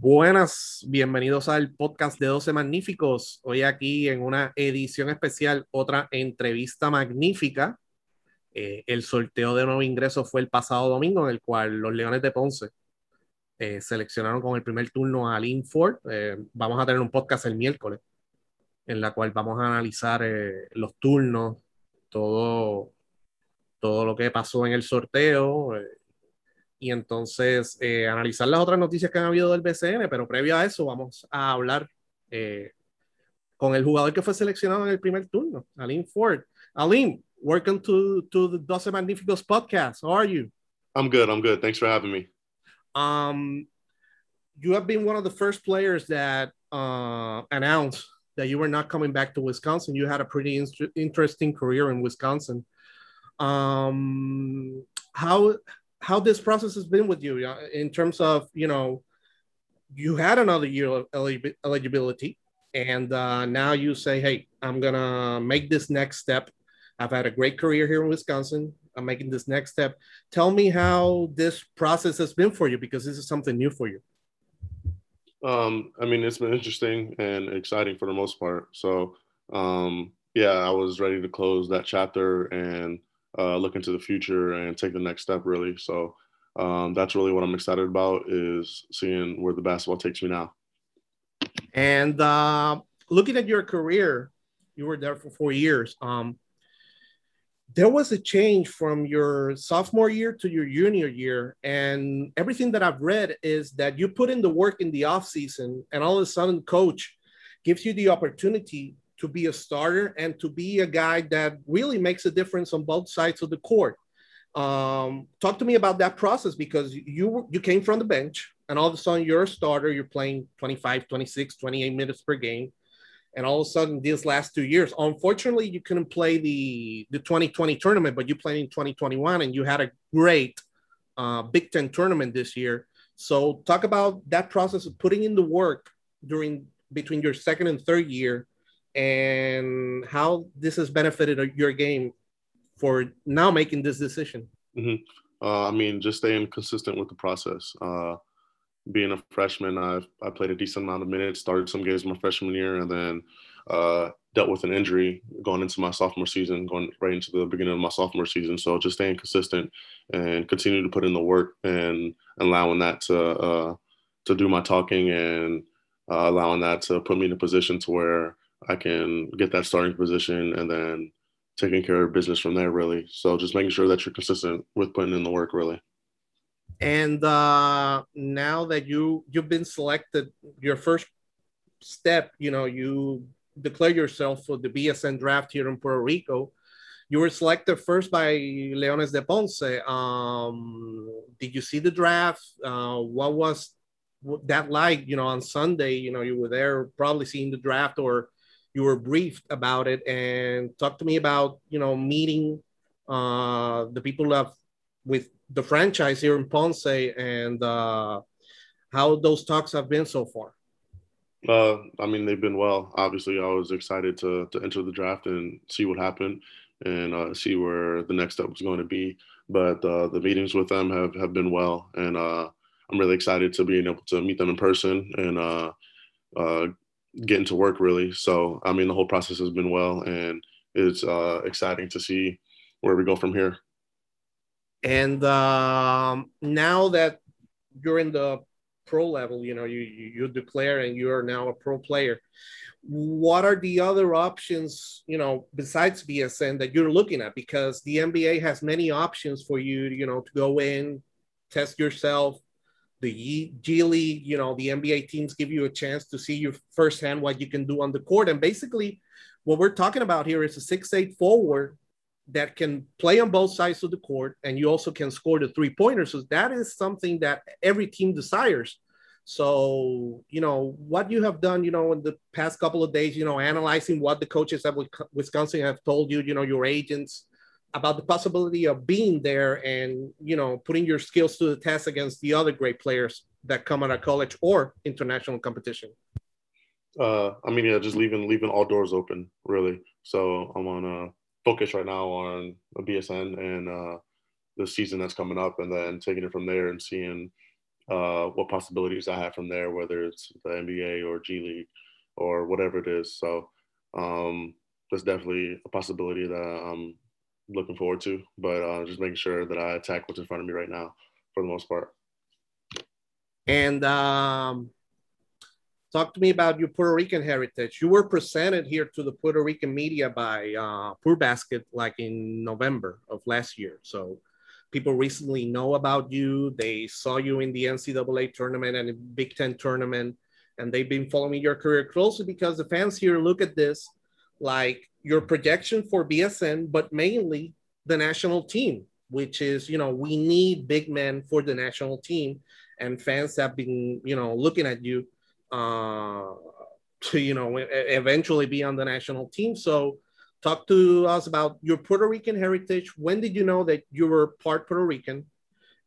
Buenas, bienvenidos al podcast de 12 Magníficos. Hoy aquí en una edición especial, otra entrevista magnífica. Eh, el sorteo de nuevo ingreso fue el pasado domingo, en el cual los Leones de Ponce eh, seleccionaron con el primer turno a Lynn Ford. Eh, vamos a tener un podcast el miércoles, en la cual vamos a analizar los turnos, todo, todo lo que pasó en el sorteo y entonces eh, analizar las otras noticias que han habido del BCN, pero previo a eso vamos a hablar eh, con el jugador que fue seleccionado en el primer turno, Aline Ford. Aline, welcome to, to the Doce Magnificos podcast. How are you? I'm good. I'm good. Thanks for having me. Um, you have been one of the first players that uh, announced that you were not coming back to Wisconsin. You had a pretty in interesting career in Wisconsin. Um, how how this process has been with you in terms of you know you had another year of eligibility and uh, now you say hey i'm gonna make this next step. I've had a great career here in wisconsin. I'm making this next step. Tell me how this process has been for you because this is something new for you. Um, i mean it's been interesting and exciting for the most part. So um, yeah i was ready to close that chapter and uh, look into the future and take the next step really. So um, that's really what I'm excited about is seeing where the basketball takes me now. And uh, looking at your career, you were there for four years. Um, there was a change from your sophomore year to your junior year. And everything that I've read is that you put in the work in the off season and all of a sudden coach gives you the opportunity to be a starter and to be a guy that really makes a difference on both sides of the court. Um, talk to me about that process because you you came from the bench and all of a sudden you're a starter, you're playing 25, 26, 28 minutes per game. And all of a sudden, these last two years, unfortunately, you couldn't play the, the 2020 tournament, but you played in 2021 and you had a great uh, Big Ten tournament this year. So, talk about that process of putting in the work during between your second and third year and how this has benefited your game for now making this decision. Mm-hmm. Uh, I mean, just staying consistent with the process. Uh, being a freshman, I've I played a decent amount of minutes, started some games my freshman year, and then uh, dealt with an injury going into my sophomore season, going right into the beginning of my sophomore season. So just staying consistent and continue to put in the work and allowing that to uh, to do my talking and uh, allowing that to put me in a position to where I can get that starting position and then taking care of business from there, really. So just making sure that you're consistent with putting in the work, really. And uh, now that you you've been selected, your first step, you know, you declare yourself for the BSN draft here in Puerto Rico. You were selected first by Leones de Ponce. Um, did you see the draft? Uh, what was that like? You know, on Sunday, you know, you were there, probably seeing the draft, or you were briefed about it and talk to me about you know meeting uh, the people of with the franchise here in Ponce and uh, how those talks have been so far. Uh, I mean, they've been well. Obviously, I was excited to to enter the draft and see what happened and uh, see where the next step was going to be. But uh, the meetings with them have have been well, and uh, I'm really excited to being able to meet them in person and uh, uh, getting to work really. So I mean, the whole process has been well, and it's uh, exciting to see where we go from here. And um, now that you're in the pro level, you know, you you declare and you are now a pro player. What are the other options, you know, besides BSN that you're looking at? Because the NBA has many options for you, you know, to go in, test yourself, the G League, you know, the NBA teams give you a chance to see you firsthand what you can do on the court. And basically, what we're talking about here is a six-eight forward that can play on both sides of the court, and you also can score the three pointers. So that is something that every team desires. So, you know, what you have done, you know, in the past couple of days, you know, analyzing what the coaches at Wisconsin have told you, you know, your agents, about the possibility of being there and you know putting your skills to the test against the other great players that come out of college or international competition uh i mean yeah just leaving leaving all doors open really so i'm on a focus right now on bsn and uh the season that's coming up and then taking it from there and seeing uh, what possibilities I have from there, whether it's the NBA or G League or whatever it is. So um, that's definitely a possibility that I'm looking forward to. But uh, just making sure that I attack what's in front of me right now for the most part. And um, talk to me about your Puerto Rican heritage. You were presented here to the Puerto Rican media by uh, Pure Basket like in November of last year. So people recently know about you. They saw you in the NCAA tournament and Big Ten tournament, and they've been following your career closely because the fans here look at this like your projection for BSN, but mainly the national team, which is, you know, we need big men for the national team. And fans have been, you know, looking at you uh, to, you know, eventually be on the national team. So, talk to us about your Puerto Rican heritage. When did you know that you were part Puerto Rican,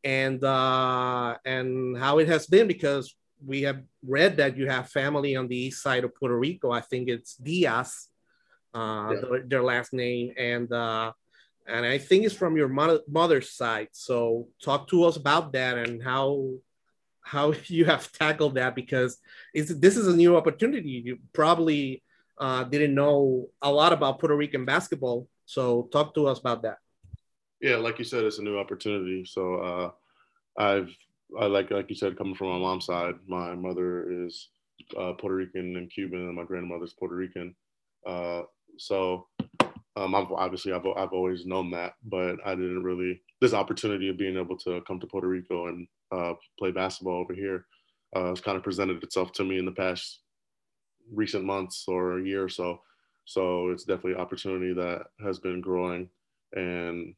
and uh, and how it has been? Because we have read that you have family on the east side of Puerto Rico. I think it's Diaz, uh, yeah. their, their, last name, and uh, and I think it's from your mother, mother's side. So talk to us about that and how how you have tackled that because it's, this is a new opportunity. You probably uh, didn't know a lot about Puerto Rican basketball. So talk to us about that. Yeah, like you said, it's a new opportunity. So uh, I've I like like you said, coming from my mom's side, my mother is uh, Puerto Rican and Cuban, and my grandmother's Puerto Rican. Uh, so um, I've, obviously I've I've always known that, but I didn't really this opportunity of being able to come to Puerto Rico and uh, play basketball over here uh, has kind of presented itself to me in the past recent months or a year or so. So it's definitely an opportunity that has been growing, and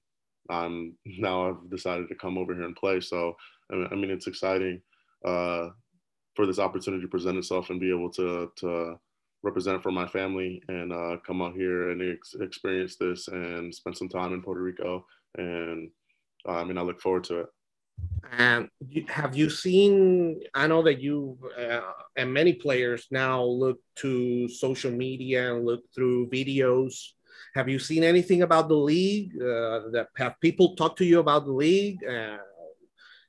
I'm now I've decided to come over here and play. So I mean, it's exciting uh, for this opportunity to present itself and be able to to represent for my family and uh, come out here and ex- experience this and spend some time in Puerto Rico. And uh, I mean, I look forward to it. And have you seen? I know that you uh, and many players now look to social media and look through videos. Have you seen anything about the league? Uh, that have people talked to you about the league? Uh,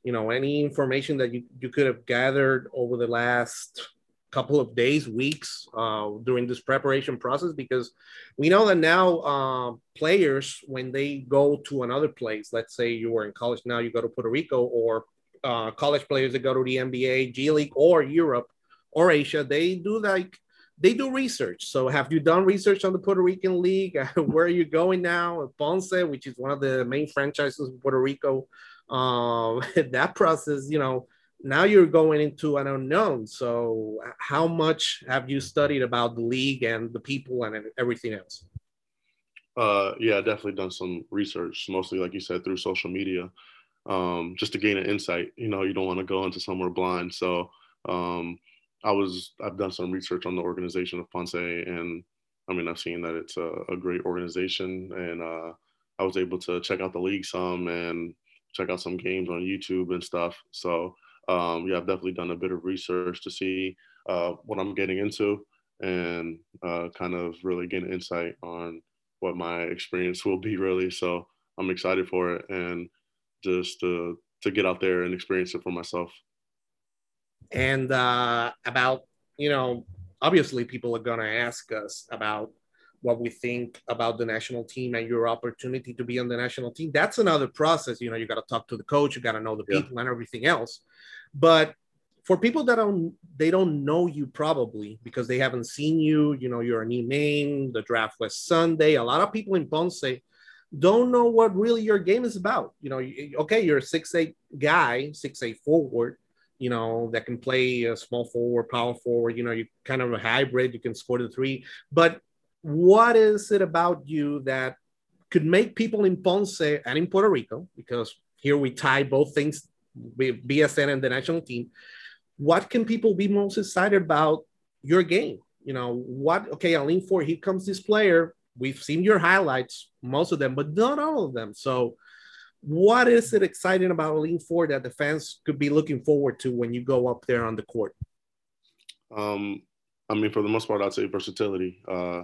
you know, any information that you, you could have gathered over the last couple of days, weeks uh, during this preparation process because we know that now uh, players, when they go to another place, let's say you were in college now, you go to Puerto Rico, or uh, college players that go to the NBA, G League, or Europe or Asia, they do like they do research. So, have you done research on the Puerto Rican League? Where are you going now? Ponce, which is one of the main franchises in Puerto Rico. Um, that process, you know, now you're going into an unknown. So, how much have you studied about the league and the people and everything else? Uh, yeah, definitely done some research, mostly like you said through social media, um, just to gain an insight. You know, you don't want to go into somewhere blind. So, um, I was I've done some research on the organization of Ponce, and I mean I've seen that it's a, a great organization, and uh, I was able to check out the league some and check out some games on YouTube and stuff. So um, yeah, I've definitely done a bit of research to see uh, what I'm getting into and uh, kind of really get an insight on what my experience will be really. So I'm excited for it and just to, to get out there and experience it for myself. And uh, about, you know, obviously people are going to ask us about what we think about the national team and your opportunity to be on the national team. That's another process. You know, you got to talk to the coach, you got to know the people yeah. and everything else. But for people that don't they don't know you probably because they haven't seen you, you know, you're a new name, the draft was Sunday. A lot of people in Ponce don't know what really your game is about. You know, okay, you're a six eight guy, six eight forward, you know, that can play a small forward, power forward. You know, you're kind of a hybrid. You can score the three. But what is it about you that could make people in Ponce and in Puerto Rico, because here we tie both things BSN and the national team, what can people be most excited about your game? You know, what, okay, on lean four, here comes this player. We've seen your highlights, most of them, but not all of them. So, what is it exciting about lean four that the fans could be looking forward to when you go up there on the court? Um, I mean, for the most part, I'd say versatility, uh,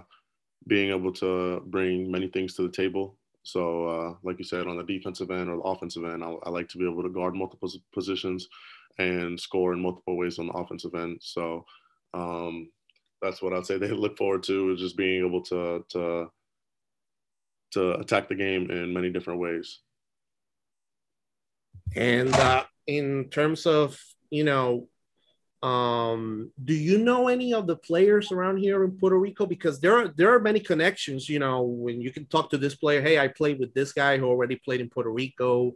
being able to bring many things to the table. So, uh, like you said, on the defensive end or the offensive end, I, I, like to be able to guard multiple positions and score in multiple ways on the offensive end. So um, that's what I'd say they look forward to is just being able to to to attack the game in many different ways. And uh, in terms of you know um, do you know any of the players around here in Puerto Rico? Because there are there are many connections. You know, when you can talk to this player, hey, I played with this guy who already played in Puerto Rico,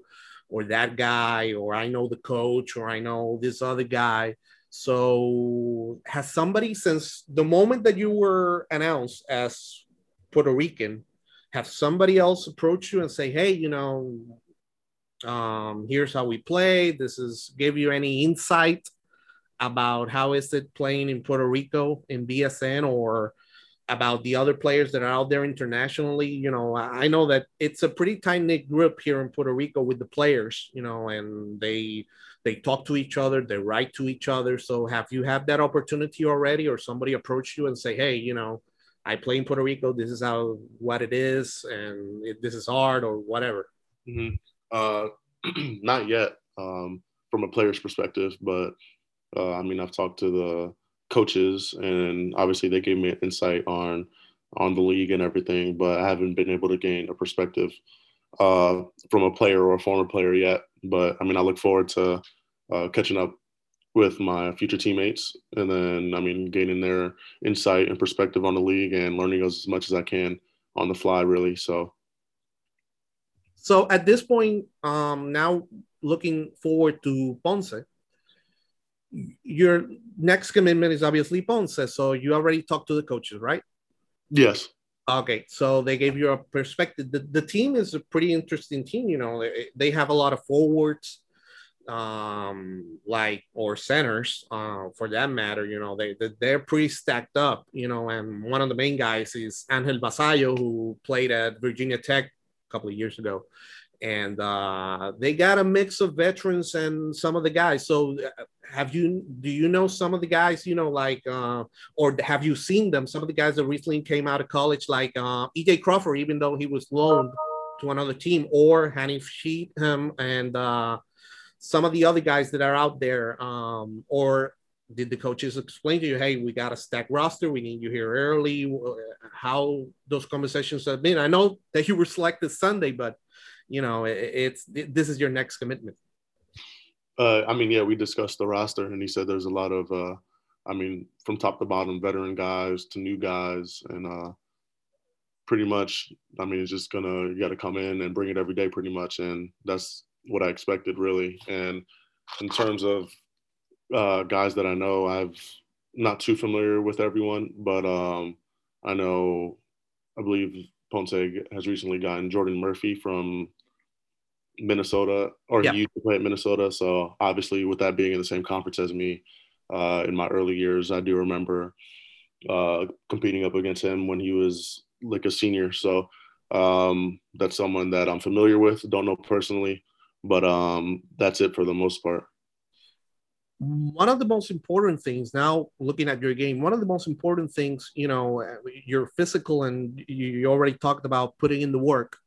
or that guy, or I know the coach, or I know this other guy. So, has somebody since the moment that you were announced as Puerto Rican, have somebody else approached you and say, hey, you know, um, here's how we play. This is give you any insight about how is it playing in Puerto Rico in BSN or about the other players that are out there internationally. You know, I know that it's a pretty tight knit group here in Puerto Rico with the players, you know, and they they talk to each other, they write to each other. So have you had that opportunity already or somebody approached you and say, hey, you know, I play in Puerto Rico, this is how what it is and it, this is hard or whatever? Mm-hmm. Uh, not yet um, from a player's perspective, but uh, I mean, I've talked to the coaches, and obviously they gave me an insight on on the league and everything, but I haven't been able to gain a perspective uh, from a player or a former player yet. But I mean, I look forward to uh, catching up with my future teammates, and then I mean, gaining their insight and perspective on the league and learning as much as I can on the fly, really. So. So at this point, um, now looking forward to Ponce, your next commitment is obviously Ponce. So you already talked to the coaches, right? Yes. Okay, so they gave you a perspective. The, the team is a pretty interesting team. You know, they, they have a lot of forwards, um, like or centers, uh, for that matter. You know, they, they they're pretty stacked up. You know, and one of the main guys is Angel Basayo, who played at Virginia Tech a couple of years ago and uh, they got a mix of veterans and some of the guys. So, uh, have you do you know some of the guys? You know, like uh, or have you seen them? Some of the guys that recently came out of college, like uh, EJ Crawford, even though he was loaned to another team, or Hanif Sheetham, and uh, some of the other guys that are out there, um, or did the coaches explain to you, hey, we got a stack roster, we need you here early? How those conversations have been? I know that you were selected Sunday, but you know, it, it's it, this is your next commitment. Uh, I mean, yeah, we discussed the roster, and he said there's a lot of, uh, I mean, from top to bottom, veteran guys to new guys, and uh, pretty much, I mean, it's just gonna you got to come in and bring it every day, pretty much, and that's what I expected, really. And in terms of uh, guys that I know, I've not too familiar with everyone, but um, I know, I believe Ponce has recently gotten Jordan Murphy from Minnesota, or he used to play at Minnesota. So obviously, with that being in the same conference as me, uh, in my early years, I do remember uh, competing up against him when he was like a senior. So um, that's someone that I'm familiar with. Don't know personally, but um, that's it for the most part. One of the most important things now, looking at your game, one of the most important things, you know, you're physical, and you already talked about putting in the work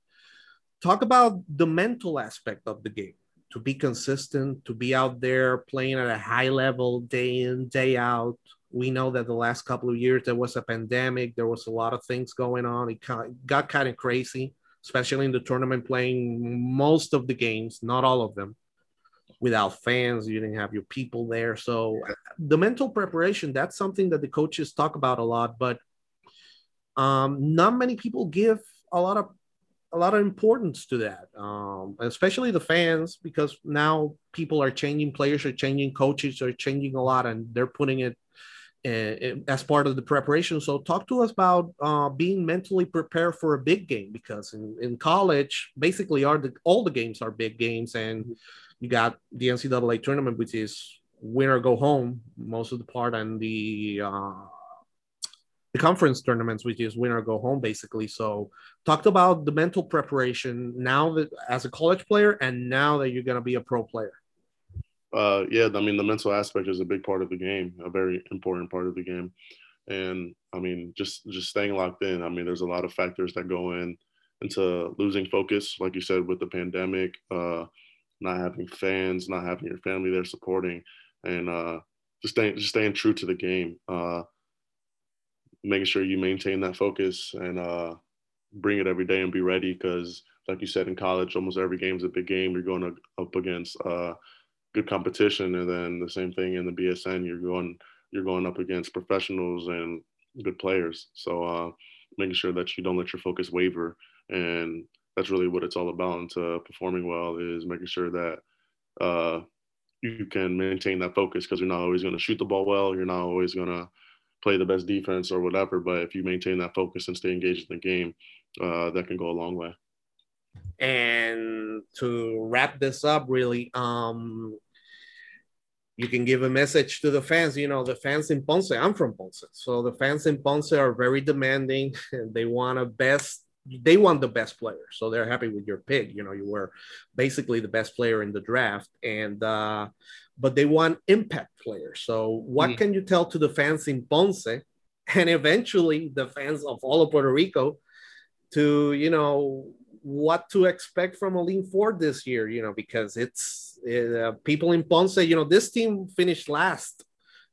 talk about the mental aspect of the game to be consistent, to be out there playing at a high level day in, day out. We know that the last couple of years there was a pandemic, there was a lot of things going on. It got kind of crazy, especially in the tournament, playing most of the games, not all of them, without fans. You didn't have your people there. So the mental preparation, that's something that the coaches talk about a lot, but um, not many people give a lot of a lot of importance to that, um, especially the fans, because now people are changing, players are changing, coaches are changing a lot, and they're putting it uh, as part of the preparation. So, talk to us about uh, being mentally prepared for a big game, because in, in college, basically, are the, all the games are big games, and you got the NCAA tournament, which is win or go home most of the part, and the uh, the conference tournaments, which is win or go home, basically. So, talked about the mental preparation now that as a college player, and now that you're going to be a pro player. Uh, yeah, I mean, the mental aspect is a big part of the game, a very important part of the game, and I mean, just just staying locked in. I mean, there's a lot of factors that go in into losing focus, like you said, with the pandemic. Uh, not having fans, not having your family there supporting, and uh, just staying just staying true to the game. Uh, making sure you maintain that focus and uh, bring it every day and be ready because like you said in college almost every game is a big game you're going up against uh, good competition and then the same thing in the bsn you're going you're going up against professionals and good players so uh, making sure that you don't let your focus waver and that's really what it's all about into performing well is making sure that uh, you can maintain that focus because you're not always going to shoot the ball well you're not always going to play the best defense or whatever. But if you maintain that focus and stay engaged in the game, uh, that can go a long way. And to wrap this up, really, um, you can give a message to the fans. You know, the fans in Ponce. I'm from Ponce, so the fans in Ponce are very demanding. They want a best. They want the best player, so they're happy with your pick. You know, you were basically the best player in the draft, and uh, but they want impact players. So, what mm can you tell to the fans in Ponce and eventually the fans of all of Puerto Rico to, you know, what to expect from Aleem Ford this year, you know, because it's uh, people in Ponce, you know, this team finished last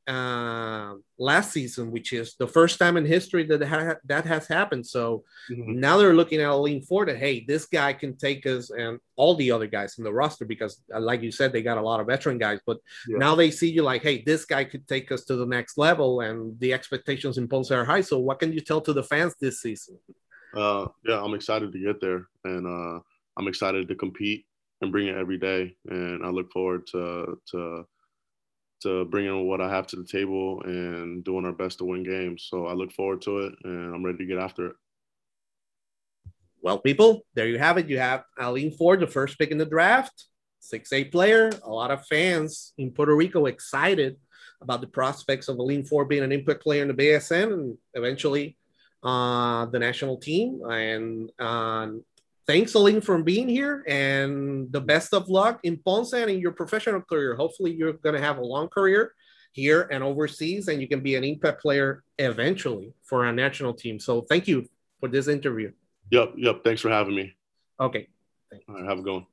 uh, last season, which is the first time in history that ha- that has happened. So mm-hmm. now they're looking at Aleem Ford. Hey, this guy can take us and all the other guys in the roster because, uh, like you said, they got a lot of veteran guys. But yeah. now they see you like, hey, this guy could take us to the next level, and the expectations in Ponce are high. So what can you tell to the fans this season? Uh, yeah, I'm excited to get there, and uh, I'm excited to compete and bring it every day, and I look forward to to to bringing what I have to the table and doing our best to win games. So I look forward to it and I'm ready to get after it. Well, people, there you have it. You have Aleem Ford, the first pick in the draft, 6'8 player. A lot of fans in Puerto Rico excited about the prospects of Aleem Ford being an impact player in the BSN and eventually uh, the national team. And uh, thanks, Aleem, for being here and the best of luck in Ponce and in your professional career. Hopefully, you're going to have a long career here and overseas, and you can be an impact player eventually for our national team. So, thank you for this interview. Yep, yep. Thanks for having me. Okay. All right, have a good one.